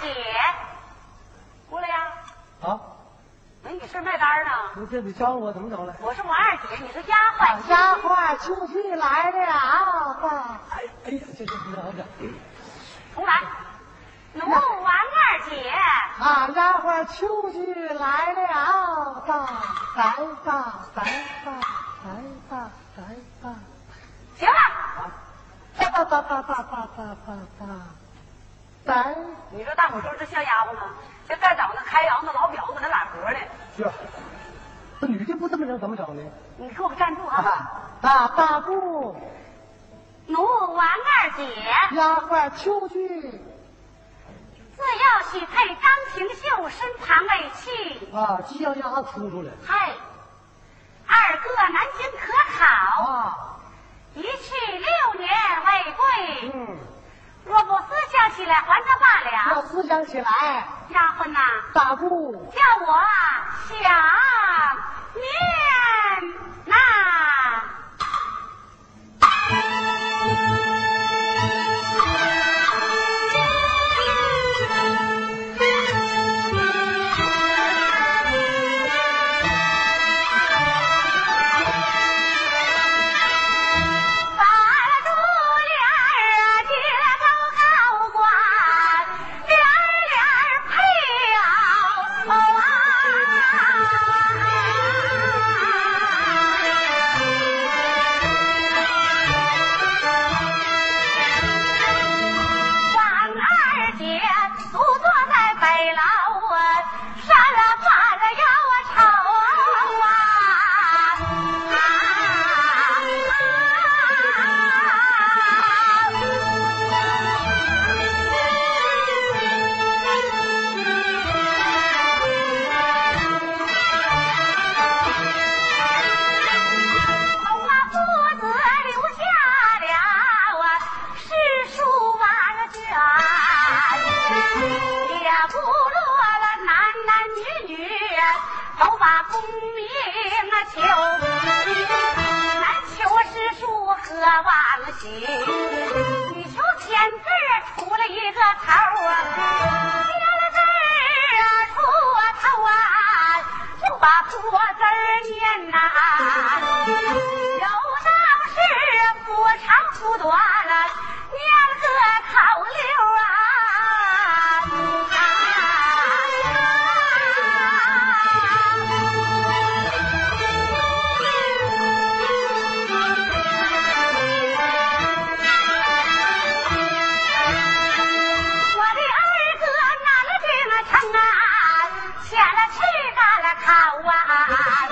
姐，过来呀！啊，那你是卖单呢？这你教我怎么走了？我是王二姐，你是丫鬟。丫鬟，秋去来了呀！啊，哎呀，这这不好整。重来。奴王二姐，俺丫鬟，秋去来了，吧，来吧，来吧，来吧，来吧。行了，吧吧吧吧吧吧吧吧吧。你说大伙说这像丫鬟吗？这该找那开窑那老婊子那揽活呢。是。这女的不这么整怎么整呢？你给我站住啊！大大步。奴王二姐。丫鬟秋菊。自幼许配张廷秀，身旁为妻。啊，鸡要鸭出出来。嗨，二哥南京可考。啊。一去六年未归。嗯。若不思想起来，还他罢了。要思想起来。丫鬟呐。大姑。叫我想念把破字念呐，有当是不长不短，念个口溜啊！我的二哥拿了金那秤啊，了去。好啊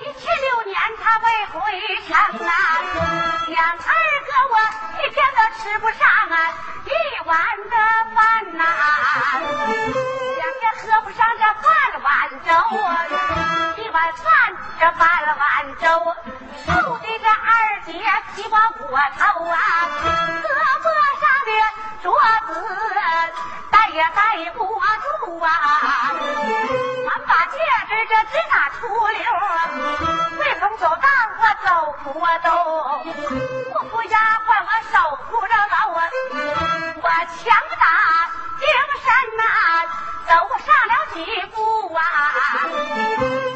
一七六年他未回城啊想二哥我一天都吃不上啊一碗的饭啊想也喝不上这半碗粥啊一碗饭这半碗粥瘦的这二姐皮包骨头啊胳膊上的镯子戴也戴不住啊这直打出溜啊风走到我走不动不服丫鬟我守不着头啊我强打精神呐走上了几步啊。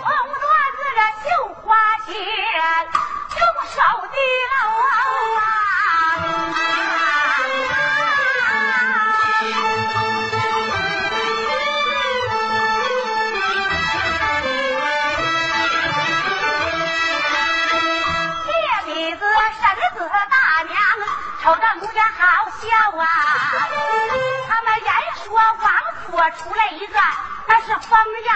红缎子绣花鞋用手的搂啊瞅着姑娘好笑啊。他们言说王府出来一个那是疯丫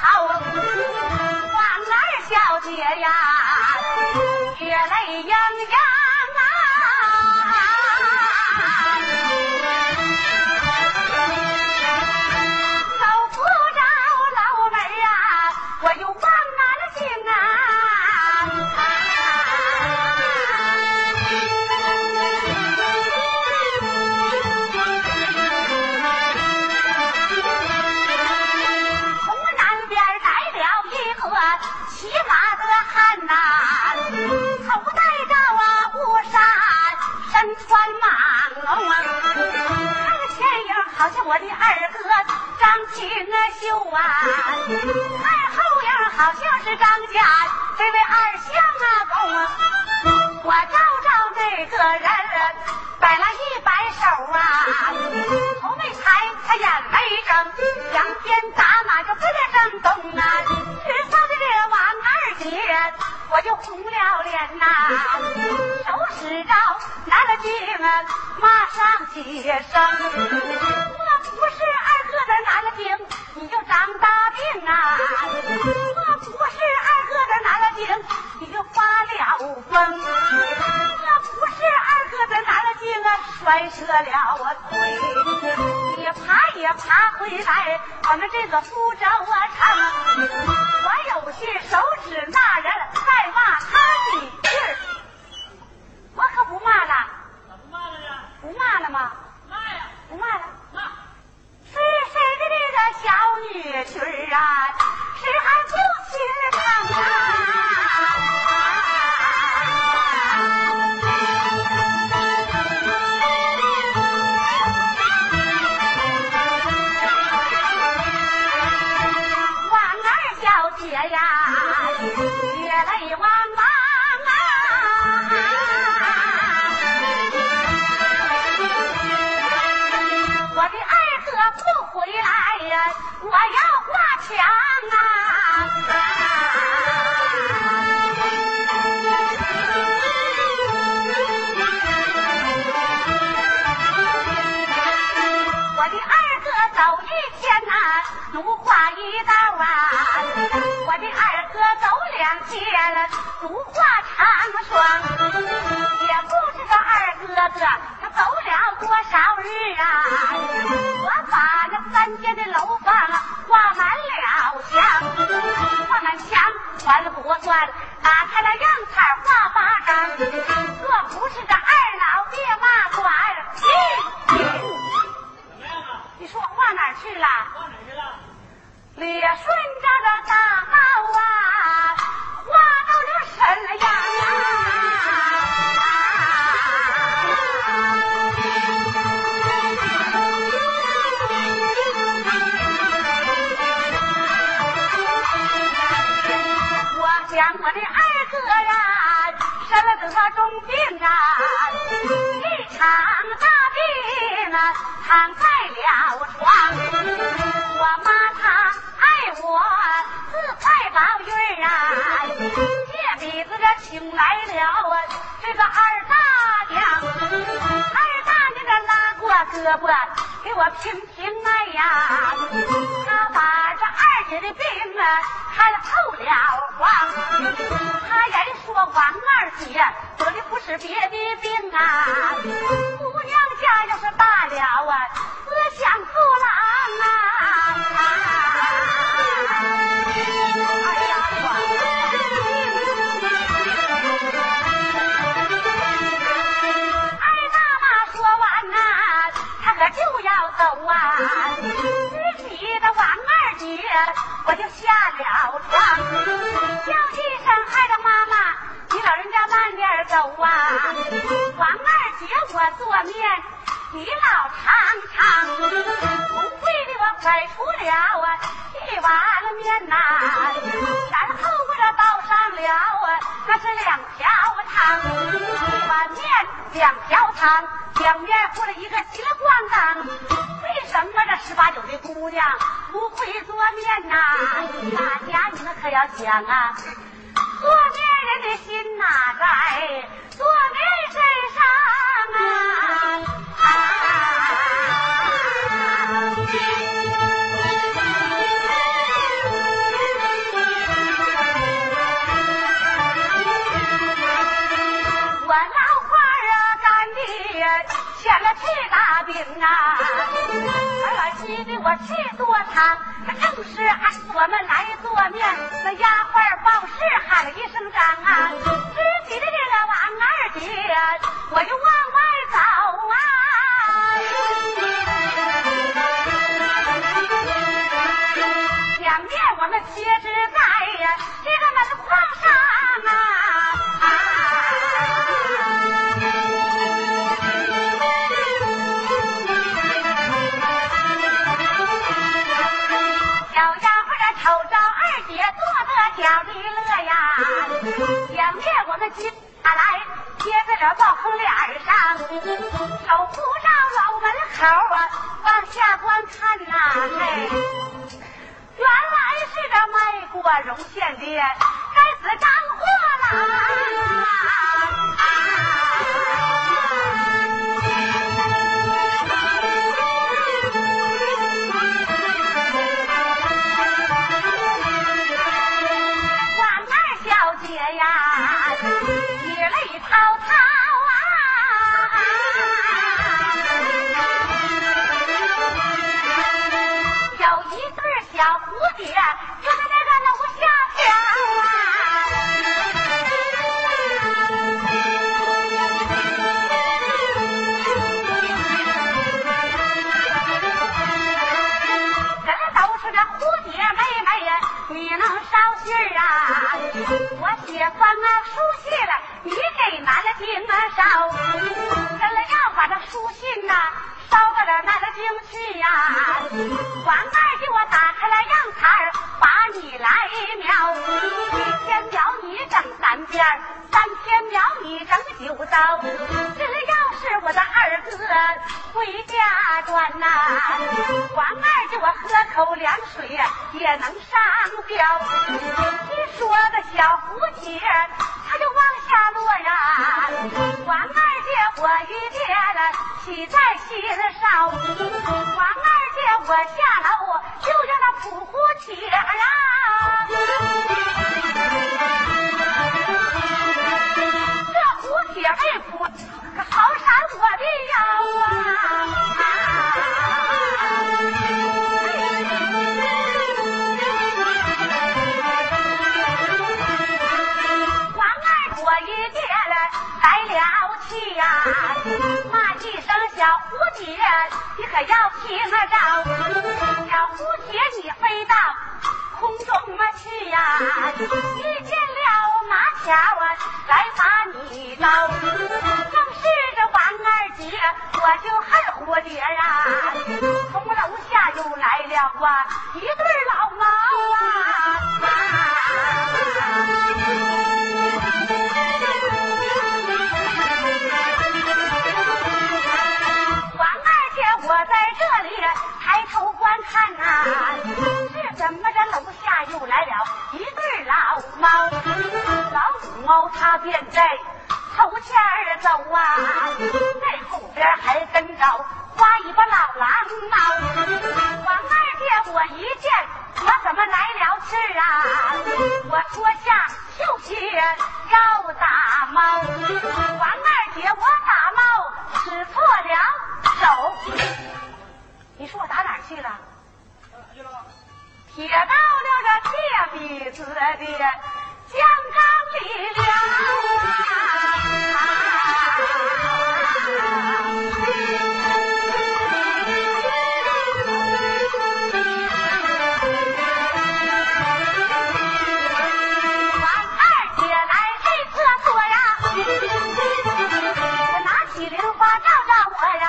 头王二小姐呀？也泪盈盈太后呀好像是张家这位二相公啊，我照照这个人，摆了一摆手啊，头没抬，他眼没睁，仰天打马就不得正动啊，只瞧的这王二姐，我就红了脸呐，手使着拿了镜，马上接生，我不是二哥的拿了镜，你就长大病啊，我不是二哥的拿了镜，你就发了疯，我不是二哥的拿了镜啊，摔折了我腿，你爬也爬回来，我们这个福州啊城，我有些手指那啊，我的二哥走一天呐，如画一道啊，我的二哥走两天了，如画长说，也不知道二哥哥。多少日啊！我把那三间的楼房挂满了墙，挂满墙完了不算，打开了阳台画八张。若不是这二老爹骂管，怎么样啊？你说我画哪去了？画哪去了？咧顺着这大道啊，画到了沈阳啊想我的二哥呀，生了得重病啊，一场大病啊，躺在了床。我妈她爱我自块宝玉啊，借笔子这请来了啊，这个二大娘，二大娘这拉过胳膊给我评评脉呀，她把这二姐的病啊看透了，姐得的不是别的病啊，姑娘家要是大了啊，思想后郎啊。哎呀，二大妈说完呐、她可就要走啊，自己的王二姐我就下了床，叫一声二大妈妈，你老人家慢点走啊，王二姐我做面。你老尝尝，不会的我快出了啊一碗面呐、然后我这倒上了啊那是两条汤，一碗面两条汤，两面和了一个稀里咣当。为什么这十八九的姑娘不会做面呐、大家你们可要想啊，欠了这大病啊！儿啊，急的我去做汤，那正是俺我们来做面，那丫鬟报事喊了一声张啊，自己的这个王二姐，我就将面我们接下来，贴在了暴风脸上，守护着老门口啊，往下观看呐、嘿，原来是这卖过绒线的，该死张货郎你能捎信啊？我写封啊书三遍儿，三天苗你整九道，只要是我的二哥回家转呐、王二给我喝口凉水，也能上吊。一说的小蝴蝶，它就往下落呀。王二姐我一见了，喜在心上。王二姐我气呀、骂一声小蝴蝶，你可要听着？小蝴蝶你飞到空中啊去呀、遇见了马巧啊，来把你招。正是这王二姐，我就恨蝴蝶呀、从楼下又来了啊，一对老猫啊便在头前儿走啊，在后边还跟着花尾巴老狼猫。王二姐，我一见我怎么来了事啊？我脱下绣鞋要打猫，王二姐，我打猫使错了手。你说我打哪儿去了？铁到了这铁鼻子的照照我呀，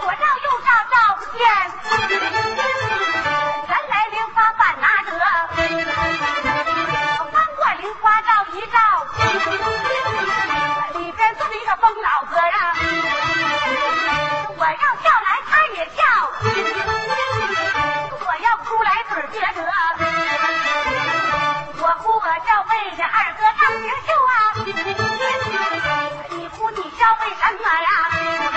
左照右照照不见。原来莲花板拿得，我翻过莲花照一照，里边坐着一个疯老子呀。我要跳来他也跳，我要哭来嘴撅得，我哭我叫为这二哥唱平调。为什么呀？